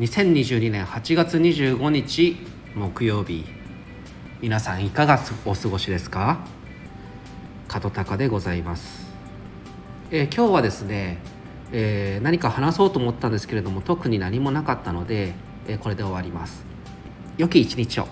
2022年8月25日木曜日。皆さんいかがお過ごしですか？門高でございます、えー、今日はですね、えー、何か話そうと思ったんですけれども特に何もなかったので、えー、これで終わります。良き一日を。